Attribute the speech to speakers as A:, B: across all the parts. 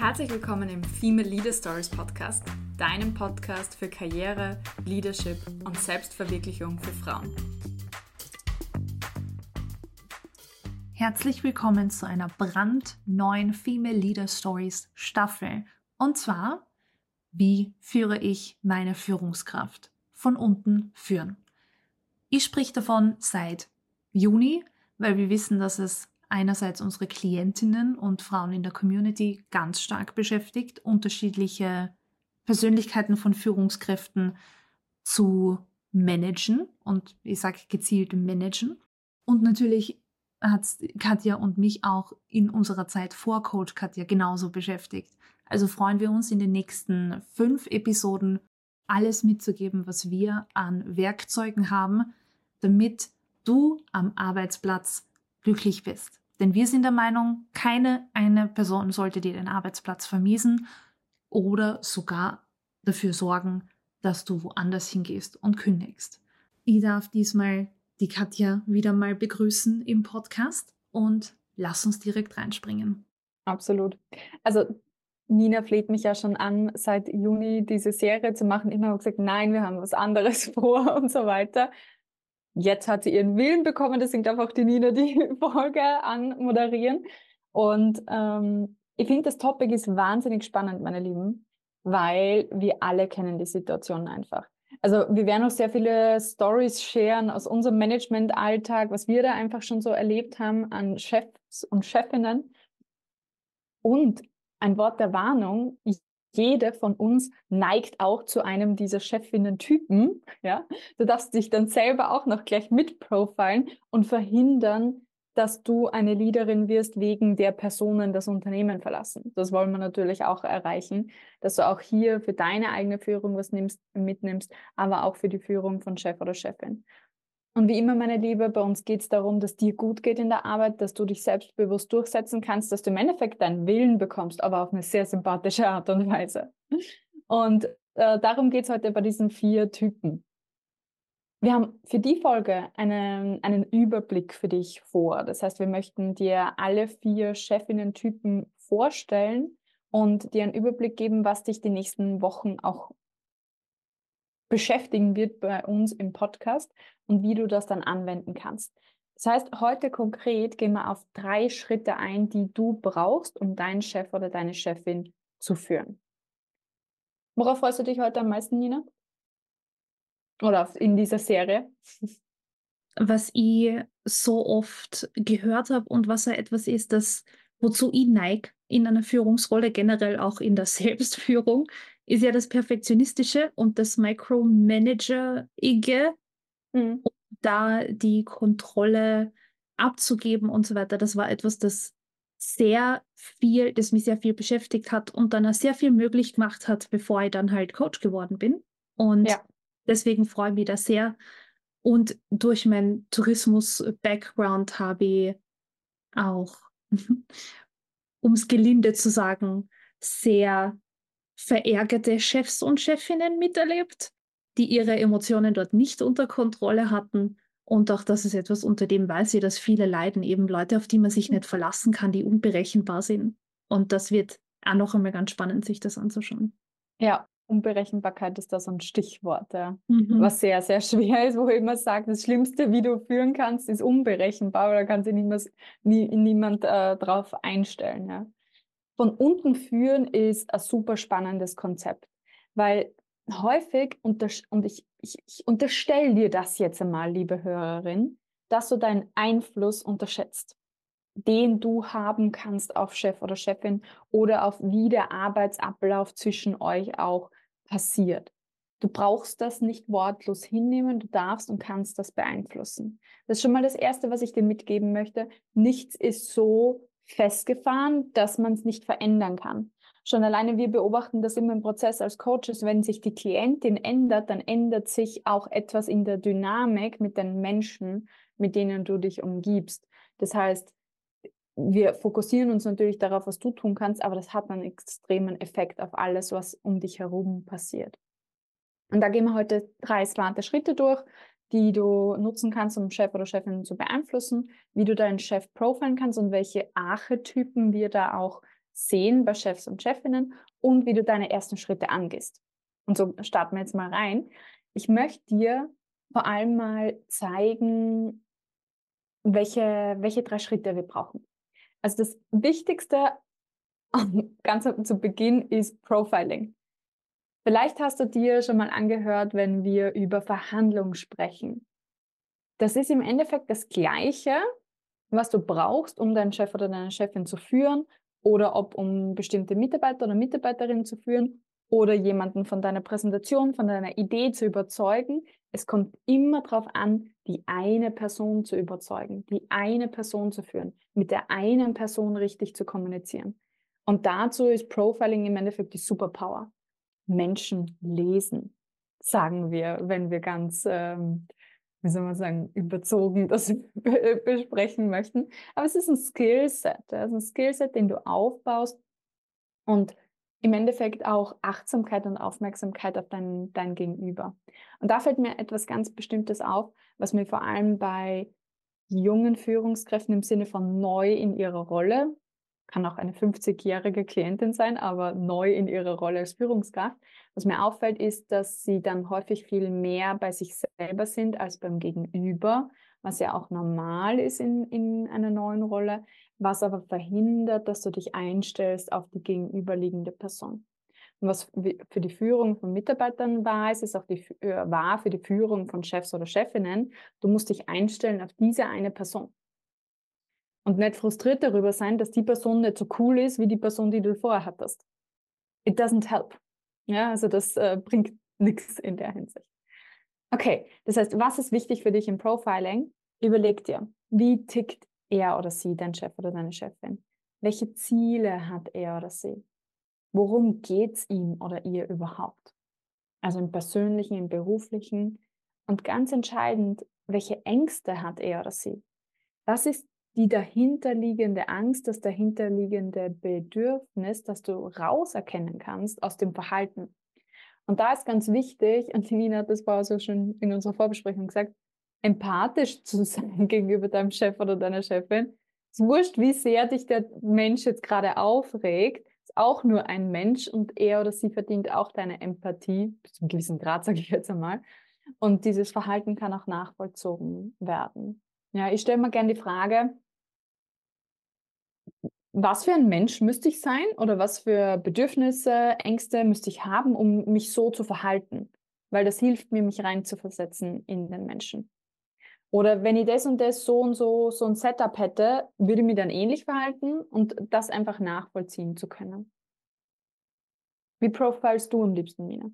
A: Herzlich willkommen im Female Leader Stories Podcast, deinem Podcast für Karriere, Leadership und Selbstverwirklichung für Frauen.
B: Herzlich willkommen zu einer brandneuen Female Leader Stories Staffel. Und zwar, wie führe ich meine Führungskraft? Von unten führen. Ich spreche davon seit Juni, weil wir wissen, dass es einerseits unsere Klientinnen und Frauen in der Community ganz stark beschäftigt, unterschiedliche Persönlichkeiten von Führungskräften zu managen und ich sage gezielt managen. Und natürlich hat Katja und mich auch in unserer Zeit vor Coach Katja genauso beschäftigt. Also freuen wir uns in den nächsten fünf Episoden alles mitzugeben, was wir an Werkzeugen haben, damit du am Arbeitsplatz glücklich bist. Denn wir sind der Meinung, keine eine Person sollte dir den Arbeitsplatz vermiesen oder sogar dafür sorgen, dass du woanders hingehst und kündigst. Ich darf diesmal die Katja wieder mal begrüßen im Podcast und lass uns direkt reinspringen.
C: Absolut. Also Nina fleht mich ja schon an, seit Juni diese Serie zu machen. Immer gesagt, nein, wir haben was anderes vor und so weiter. Jetzt hat sie ihren Willen bekommen, deswegen darf auch die Nina die Folge anmoderieren. Und ähm, ich finde, das Topic ist wahnsinnig spannend, meine Lieben, weil wir alle kennen die Situation einfach. Also wir werden auch sehr viele Stories sharen aus unserem Management-Alltag, was wir da einfach schon so erlebt haben an Chefs und Chefinnen. Und ein Wort der Warnung, jede von uns neigt auch zu einem dieser Chefinnen-Typen. Ja? Du darfst dich dann selber auch noch gleich mitprofilen und verhindern, dass du eine Leaderin wirst, wegen der Personen das Unternehmen verlassen. Das wollen wir natürlich auch erreichen, dass du auch hier für deine eigene Führung was nimmst, mitnimmst, aber auch für die Führung von Chef oder Chefin. Und wie immer, meine Liebe, bei uns geht es darum, dass dir gut geht in der Arbeit, dass du dich selbstbewusst durchsetzen kannst, dass du im Endeffekt deinen Willen bekommst, aber auf eine sehr sympathische Art und Weise. Und äh, darum geht es heute bei diesen vier Typen. Wir haben für die Folge einen, einen Überblick für dich vor. Das heißt, wir möchten dir alle vier Chefinnen-Typen vorstellen und dir einen Überblick geben, was dich die nächsten Wochen auch beschäftigen wird bei uns im Podcast und wie du das dann anwenden kannst. Das heißt, heute konkret gehen wir auf drei Schritte ein, die du brauchst, um deinen Chef oder deine Chefin zu führen. Worauf freust du dich heute am meisten, Nina? Oder in dieser Serie?
B: Was ich so oft gehört habe und was ja etwas ist, das wozu ich neige in einer Führungsrolle, generell auch in der Selbstführung, ist ja das Perfektionistische und das Micromanager-ige, mhm. um da die Kontrolle abzugeben und so weiter. Das war etwas, das sehr viel, das mich sehr viel beschäftigt hat und dann auch sehr viel möglich gemacht hat, bevor ich dann halt Coach geworden bin. Und ja. deswegen freue ich mich da sehr. Und durch meinen Tourismus-Background habe ich auch, um es gelinde zu sagen, sehr verärgerte Chefs und Chefinnen miterlebt, die ihre Emotionen dort nicht unter Kontrolle hatten. Und auch das ist etwas, unter dem weiß ich, dass viele leiden, eben Leute, auf die man sich nicht verlassen kann, die unberechenbar sind. Und das wird auch noch einmal ganz spannend, sich das anzuschauen.
C: Ja, Unberechenbarkeit ist da so ein Stichwort, ja. mhm. was sehr, sehr schwer ist, wo ich immer sage, das Schlimmste, wie du führen kannst, ist unberechenbar, da kann sich niemand, nie, niemand äh, drauf einstellen. Ja von unten führen ist ein super spannendes Konzept, weil häufig, und ich, ich, ich unterstelle dir das jetzt einmal, liebe Hörerin, dass du deinen Einfluss unterschätzt, den du haben kannst auf Chef oder Chefin oder auf wie der Arbeitsablauf zwischen euch auch passiert. Du brauchst das nicht wortlos hinnehmen, du darfst und kannst das beeinflussen. Das ist schon mal das Erste, was ich dir mitgeben möchte. Nichts ist so festgefahren, dass man es nicht verändern kann. Schon alleine wir beobachten das immer im Prozess als Coaches, wenn sich die Klientin ändert, dann ändert sich auch etwas in der Dynamik mit den Menschen, mit denen du dich umgibst. Das heißt, wir fokussieren uns natürlich darauf, was du tun kannst, aber das hat einen extremen Effekt auf alles, was um dich herum passiert. Und da gehen wir heute drei smarte Schritte durch, die du nutzen kannst, um Chef oder Chefin zu beeinflussen, wie du deinen Chef profilen kannst und welche Archetypen wir da auch sehen bei Chefs und Chefinnen und wie du deine ersten Schritte angehst. Und so starten wir jetzt mal rein. Ich möchte dir vor allem mal zeigen, welche, welche drei Schritte wir brauchen. Also das Wichtigste ganz zu Beginn ist Profiling. Vielleicht hast du dir schon mal angehört, wenn wir über Verhandlungen sprechen. Das ist im Endeffekt das Gleiche, was du brauchst, um deinen Chef oder deine Chefin zu führen oder ob um bestimmte Mitarbeiter oder Mitarbeiterinnen zu führen oder jemanden von deiner Präsentation, von deiner Idee zu überzeugen. Es kommt immer darauf an, die eine Person zu überzeugen, die eine Person zu führen, mit der einen Person richtig zu kommunizieren. Und dazu ist Profiling im Endeffekt die Superpower. Menschen lesen, sagen wir, wenn wir ganz, ähm, wie soll man sagen, überzogen das besprechen möchten. Aber es ist ein Skillset. Es ist ein Skillset, den du aufbaust und im Endeffekt auch Achtsamkeit und Aufmerksamkeit auf dein, dein Gegenüber. Und da fällt mir etwas ganz Bestimmtes auf, was mir vor allem bei jungen Führungskräften im Sinne von neu in ihrer Rolle, kann auch eine 50-jährige Klientin sein, aber neu in ihrer Rolle als Führungskraft. Was mir auffällt, ist, dass sie dann häufig viel mehr bei sich selber sind als beim Gegenüber, was ja auch normal ist in, in einer neuen Rolle, was aber verhindert, dass du dich einstellst auf die gegenüberliegende Person. Und was für die Führung von Mitarbeitern wahr ist, ist auch die, äh, wahr für die Führung von Chefs oder Chefinnen. Du musst dich einstellen auf diese eine Person und nicht frustriert darüber sein, dass die Person nicht so cool ist wie die Person, die du vorher hattest. It doesn't help. Ja, also das äh, bringt nichts in der Hinsicht. Okay, das heißt, was ist wichtig für dich im Profiling? Überleg dir, wie tickt er oder sie, dein Chef oder deine Chefin? Welche Ziele hat er oder sie? Worum geht es ihm oder ihr überhaupt? Also im persönlichen, im beruflichen. Und ganz entscheidend, welche Ängste hat er oder sie? Das ist die dahinterliegende Angst, das dahinterliegende Bedürfnis, das du rauserkennen kannst aus dem Verhalten. Und da ist ganz wichtig, und Nina hat das vorher so schon in unserer Vorbesprechung gesagt, empathisch zu sein gegenüber deinem Chef oder deiner Chefin. Es ist wurscht, wie sehr dich der Mensch jetzt gerade aufregt, ist auch nur ein Mensch und er oder sie verdient auch deine Empathie, bis zu einem gewissen Grad, sage ich jetzt einmal. Und dieses Verhalten kann auch nachvollzogen werden. Ja, ich stelle mir gerne die Frage, was für ein Mensch müsste ich sein oder was für Bedürfnisse, Ängste müsste ich haben, um mich so zu verhalten? Weil das hilft mir, mich reinzuversetzen in den Menschen. Oder wenn ich das und das so und so, so ein Setup hätte, würde ich mich dann ähnlich verhalten und das einfach nachvollziehen zu können. Wie profilst du am liebsten, Nina?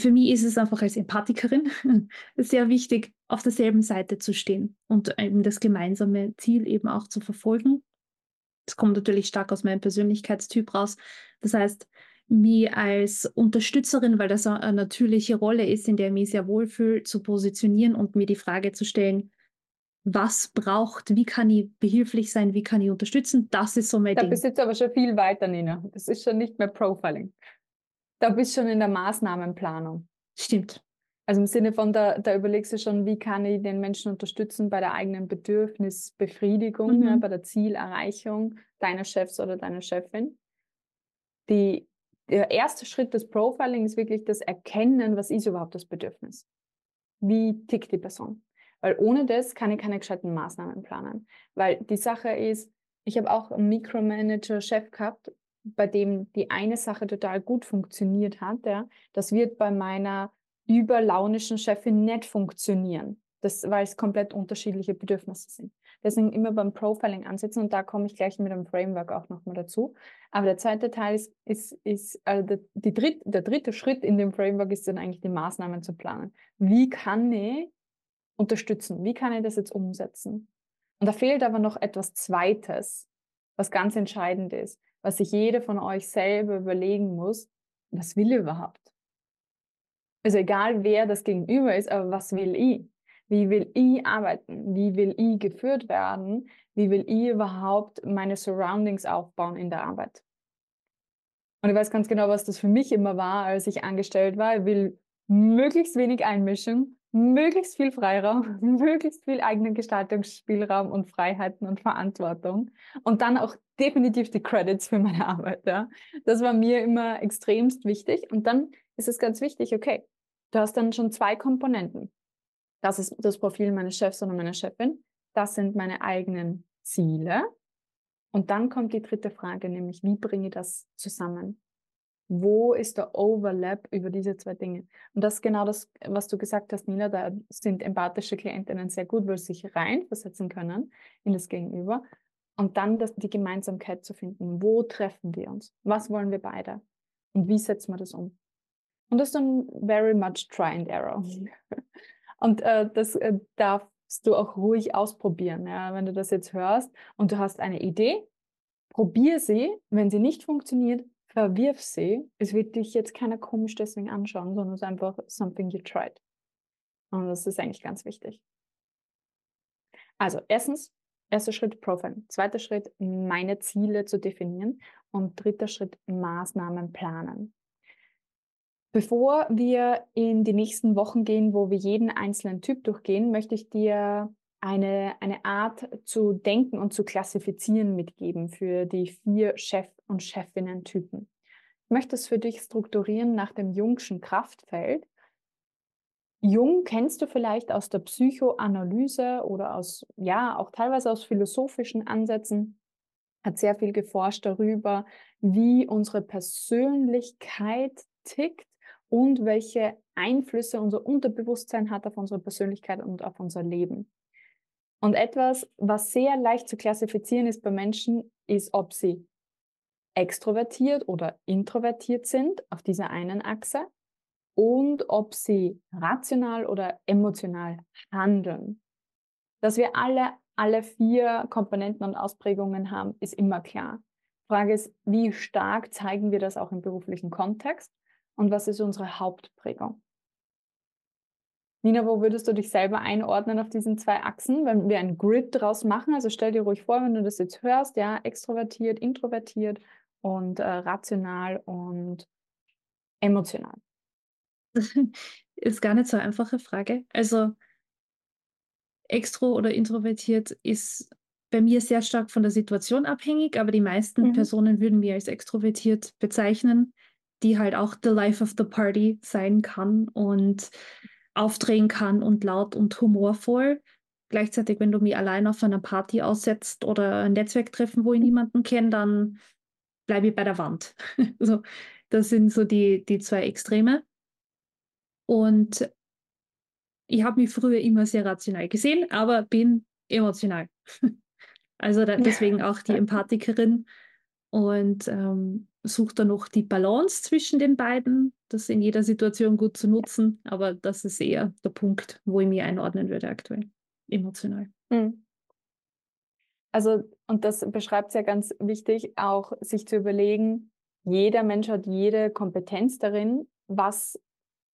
B: Für mich ist es einfach als Empathikerin sehr wichtig, auf derselben Seite zu stehen und eben das gemeinsame Ziel eben auch zu verfolgen. Das kommt natürlich stark aus meinem Persönlichkeitstyp raus. Das heißt, mich als Unterstützerin, weil das eine natürliche Rolle ist, in der ich mich sehr wohlfühle, zu positionieren und mir die Frage zu stellen, was braucht, wie kann ich behilflich sein, wie kann ich unterstützen, das ist so mein
C: da
B: Ding.
C: Da bist du jetzt aber schon viel weiter, Nina. Das ist schon nicht mehr Profiling. Da bist du schon in der Maßnahmenplanung.
B: Stimmt.
C: Also im Sinne von, da, da überlegst du schon, wie kann ich den Menschen unterstützen bei der eigenen Bedürfnisbefriedigung, mhm. ja, bei der Zielerreichung deiner Chefs oder deiner Chefin. Die, der erste Schritt des Profiling ist wirklich das Erkennen, was ist überhaupt das Bedürfnis? Wie tickt die Person? Weil ohne das kann ich keine gescheiten Maßnahmen planen. Weil die Sache ist, ich habe auch einen Micromanager-Chef gehabt, bei dem die eine Sache total gut funktioniert hat, ja, das wird bei meiner überlaunischen Chefin nicht funktionieren. Das, weil es komplett unterschiedliche Bedürfnisse sind. Deswegen immer beim Profiling ansetzen und da komme ich gleich mit dem Framework auch nochmal dazu. Aber der zweite Teil ist, ist, ist also der, die dritt, der dritte Schritt in dem Framework ist dann eigentlich die Maßnahmen zu planen. Wie kann ich unterstützen? Wie kann ich das jetzt umsetzen? Und da fehlt aber noch etwas Zweites, was ganz entscheidend ist was sich jeder von euch selber überlegen muss, was will ich überhaupt? Also egal wer das Gegenüber ist, aber was will ich? Wie will ich arbeiten? Wie will ich geführt werden? Wie will ich überhaupt meine Surroundings aufbauen in der Arbeit? Und ich weiß ganz genau, was das für mich immer war, als ich angestellt war. Ich will möglichst wenig einmischen, möglichst viel Freiraum, möglichst viel eigenen Gestaltungsspielraum und Freiheiten und Verantwortung und dann auch definitiv die Credits für meine Arbeit. Ja. Das war mir immer extremst wichtig. Und dann ist es ganz wichtig, okay, du hast dann schon zwei Komponenten. Das ist das Profil meines Chefs oder meiner Chefin. Das sind meine eigenen Ziele. Und dann kommt die dritte Frage, nämlich wie bringe ich das zusammen? Wo ist der Overlap über diese zwei Dinge? Und das ist genau das, was du gesagt hast, Nina. Da sind empathische Klientinnen sehr gut, weil sie sich reinversetzen können in das Gegenüber. Und dann das, die Gemeinsamkeit zu finden. Wo treffen wir uns? Was wollen wir beide? Und wie setzen wir das um? Und das ist dann very much try and error. Und äh, das äh, darfst du auch ruhig ausprobieren. Ja? Wenn du das jetzt hörst und du hast eine Idee, probier sie. Wenn sie nicht funktioniert, verwirf sie. Es wird dich jetzt keiner komisch deswegen anschauen, sondern es ist einfach something you tried. Und das ist eigentlich ganz wichtig. Also, erstens, erster Schritt Profilen. Zweiter Schritt, meine Ziele zu definieren. Und dritter Schritt, Maßnahmen planen. Bevor wir in die nächsten Wochen gehen, wo wir jeden einzelnen Typ durchgehen, möchte ich dir eine, eine Art zu denken und zu klassifizieren mitgeben für die vier Chef- und Chefinnen-Typen. Ich möchte es für dich strukturieren nach dem Jungschen Kraftfeld. Jung kennst du vielleicht aus der Psychoanalyse oder aus, ja, auch teilweise aus philosophischen Ansätzen, hat sehr viel geforscht darüber, wie unsere Persönlichkeit tickt und welche Einflüsse unser Unterbewusstsein hat auf unsere Persönlichkeit und auf unser Leben. Und etwas, was sehr leicht zu klassifizieren ist bei Menschen, ist, ob sie extrovertiert oder introvertiert sind auf dieser einen Achse und ob sie rational oder emotional handeln. Dass wir alle, alle vier Komponenten und Ausprägungen haben, ist immer klar. Frage ist, wie stark zeigen wir das auch im beruflichen Kontext und was ist unsere Hauptprägung? Nina, wo würdest du dich selber einordnen auf diesen zwei Achsen, wenn wir ein Grid draus machen? Also stell dir ruhig vor, wenn du das jetzt hörst, ja, extrovertiert, introvertiert und äh, rational und emotional.
B: ist gar nicht so eine einfache Frage. Also extro oder introvertiert ist bei mir sehr stark von der Situation abhängig, aber die meisten mhm. Personen würden wir als extrovertiert bezeichnen, die halt auch the life of the party sein kann und aufdrehen kann und laut und humorvoll. Gleichzeitig, wenn du mich allein auf einer Party aussetzt oder ein Netzwerktreffen, wo ich niemanden kenne, dann bleibe ich bei der Wand. so, das sind so die, die zwei Extreme. Und ich habe mich früher immer sehr rational gesehen, aber bin emotional. also da, deswegen auch die Empathikerin und ähm, suche da noch die Balance zwischen den beiden, das in jeder Situation gut zu nutzen. Aber das ist eher der Punkt, wo ich mich einordnen würde aktuell, emotional. Mhm.
C: Also, und das beschreibt es ja ganz wichtig, auch sich zu überlegen, jeder Mensch hat jede Kompetenz darin, was hm,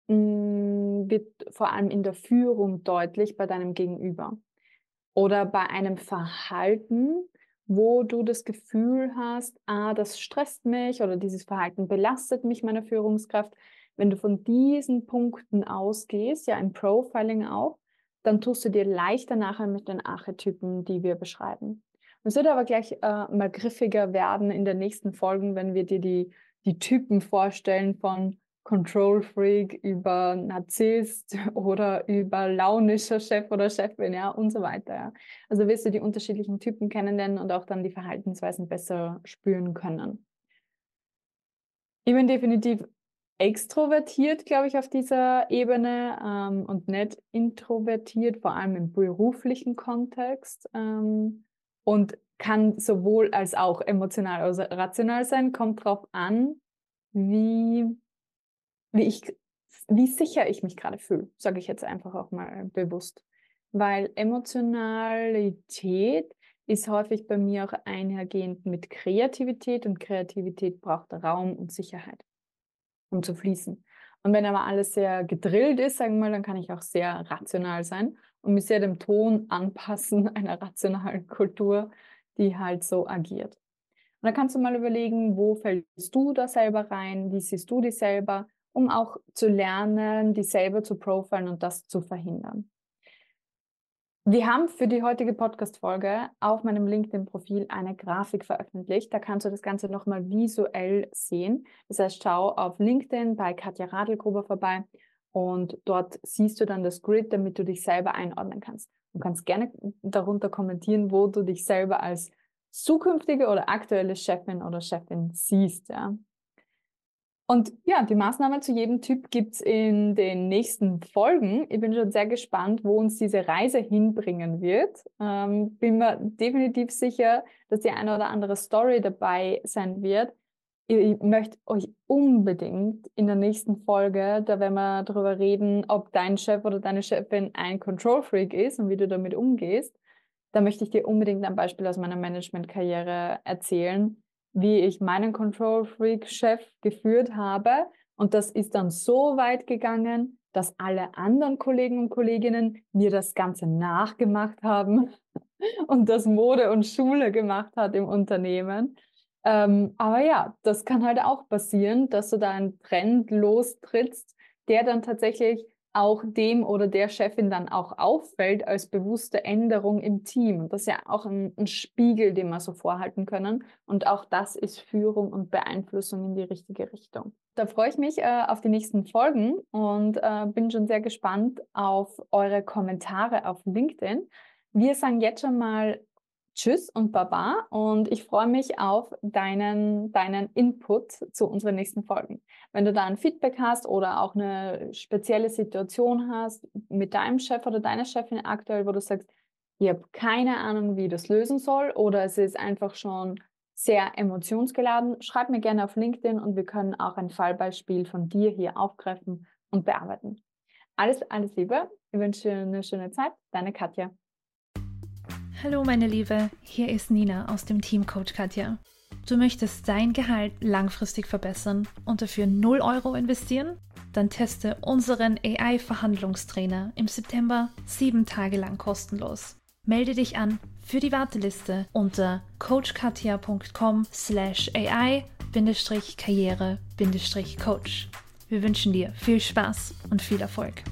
C: wird vor allem in der Führung deutlich bei deinem Gegenüber. Oder bei einem Verhalten, wo du das Gefühl hast, ah, das stresst mich oder dieses Verhalten belastet mich, meine Führungskraft. Wenn du von diesen Punkten ausgehst, ja im Profiling auch, dann tust du dir leichter nachher mit den Archetypen, die wir beschreiben. Es wird aber gleich äh, mal griffiger werden in den nächsten Folgen, wenn wir dir die, die Typen vorstellen von Control Freak über Narzisst oder über launischer Chef oder Chefin, ja, und so weiter. Ja. Also wirst du die unterschiedlichen Typen kennenlernen und auch dann die Verhaltensweisen besser spüren können. Ich bin definitiv extrovertiert, glaube ich, auf dieser Ebene ähm, und nicht introvertiert, vor allem im beruflichen Kontext. Ähm, und kann sowohl als auch emotional als rational sein, kommt darauf an, wie, wie, ich, wie sicher ich mich gerade fühle, sage ich jetzt einfach auch mal bewusst. Weil Emotionalität ist häufig bei mir auch einhergehend mit Kreativität und Kreativität braucht Raum und Sicherheit, um zu fließen. Und wenn aber alles sehr gedrillt ist, sagen wir mal, dann kann ich auch sehr rational sein und mich sehr dem Ton anpassen einer rationalen Kultur, die halt so agiert. Und dann kannst du mal überlegen, wo fällst du da selber rein, wie siehst du dich selber um auch zu lernen, die selber zu profilen und das zu verhindern. Wir haben für die heutige Podcast-Folge auf meinem LinkedIn-Profil eine Grafik veröffentlicht. Da kannst du das Ganze nochmal visuell sehen. Das heißt, schau auf LinkedIn bei Katja Radelgruber vorbei und dort siehst du dann das Grid, damit du dich selber einordnen kannst. Du kannst gerne darunter kommentieren, wo du dich selber als zukünftige oder aktuelle Chefin oder Chefin siehst. Ja. Und ja, die Maßnahmen zu jedem Typ gibt es in den nächsten Folgen. Ich bin schon sehr gespannt, wo uns diese Reise hinbringen wird. Ähm, bin mir definitiv sicher, dass die eine oder andere Story dabei sein wird. Ich möchte euch unbedingt in der nächsten Folge, da werden wir darüber reden, ob dein Chef oder deine Chefin ein Control Freak ist und wie du damit umgehst. Da möchte ich dir unbedingt ein Beispiel aus meiner Management-Karriere erzählen, wie ich meinen Control Freak Chef geführt habe. Und das ist dann so weit gegangen, dass alle anderen Kollegen und Kolleginnen mir das Ganze nachgemacht haben und das Mode und Schule gemacht hat im Unternehmen. Ähm, aber ja, das kann halt auch passieren, dass du da einen Trend lostrittst, der dann tatsächlich auch dem oder der Chefin dann auch auffällt als bewusste Änderung im Team. Das ist ja auch ein, ein, Spiegel, den wir so vorhalten können. Und auch das ist Führung und Beeinflussung in die richtige Richtung. Da freue ich mich äh, auf die nächsten Folgen und äh, bin schon sehr gespannt auf eure Kommentare auf LinkedIn. Wir sagen jetzt schon mal Tschüss und Baba und ich freue mich auf deinen, deinen Input zu unseren nächsten Folgen. Wenn du da ein Feedback hast oder auch eine spezielle Situation hast mit deinem Chef oder deiner Chefin aktuell, wo du sagst, ich habe keine Ahnung, wie ich das lösen soll oder es ist einfach schon sehr emotionsgeladen, schreib mir gerne auf LinkedIn und wir können auch ein Fallbeispiel von dir hier aufgreifen und bearbeiten. Alles, alles Liebe. Ich wünsche dir eine schöne Zeit. Deine Katja.
B: Hallo meine Liebe, hier ist Nina aus dem Team Coach Katja. Du möchtest dein Gehalt langfristig verbessern und dafür 0 Euro investieren? Dann teste unseren AI-Verhandlungstrainer im September sieben Tage lang kostenlos. Melde dich an für die Warteliste unter coachkatja.com slash AI-karriere-coach. Wir wünschen dir viel Spaß und viel Erfolg.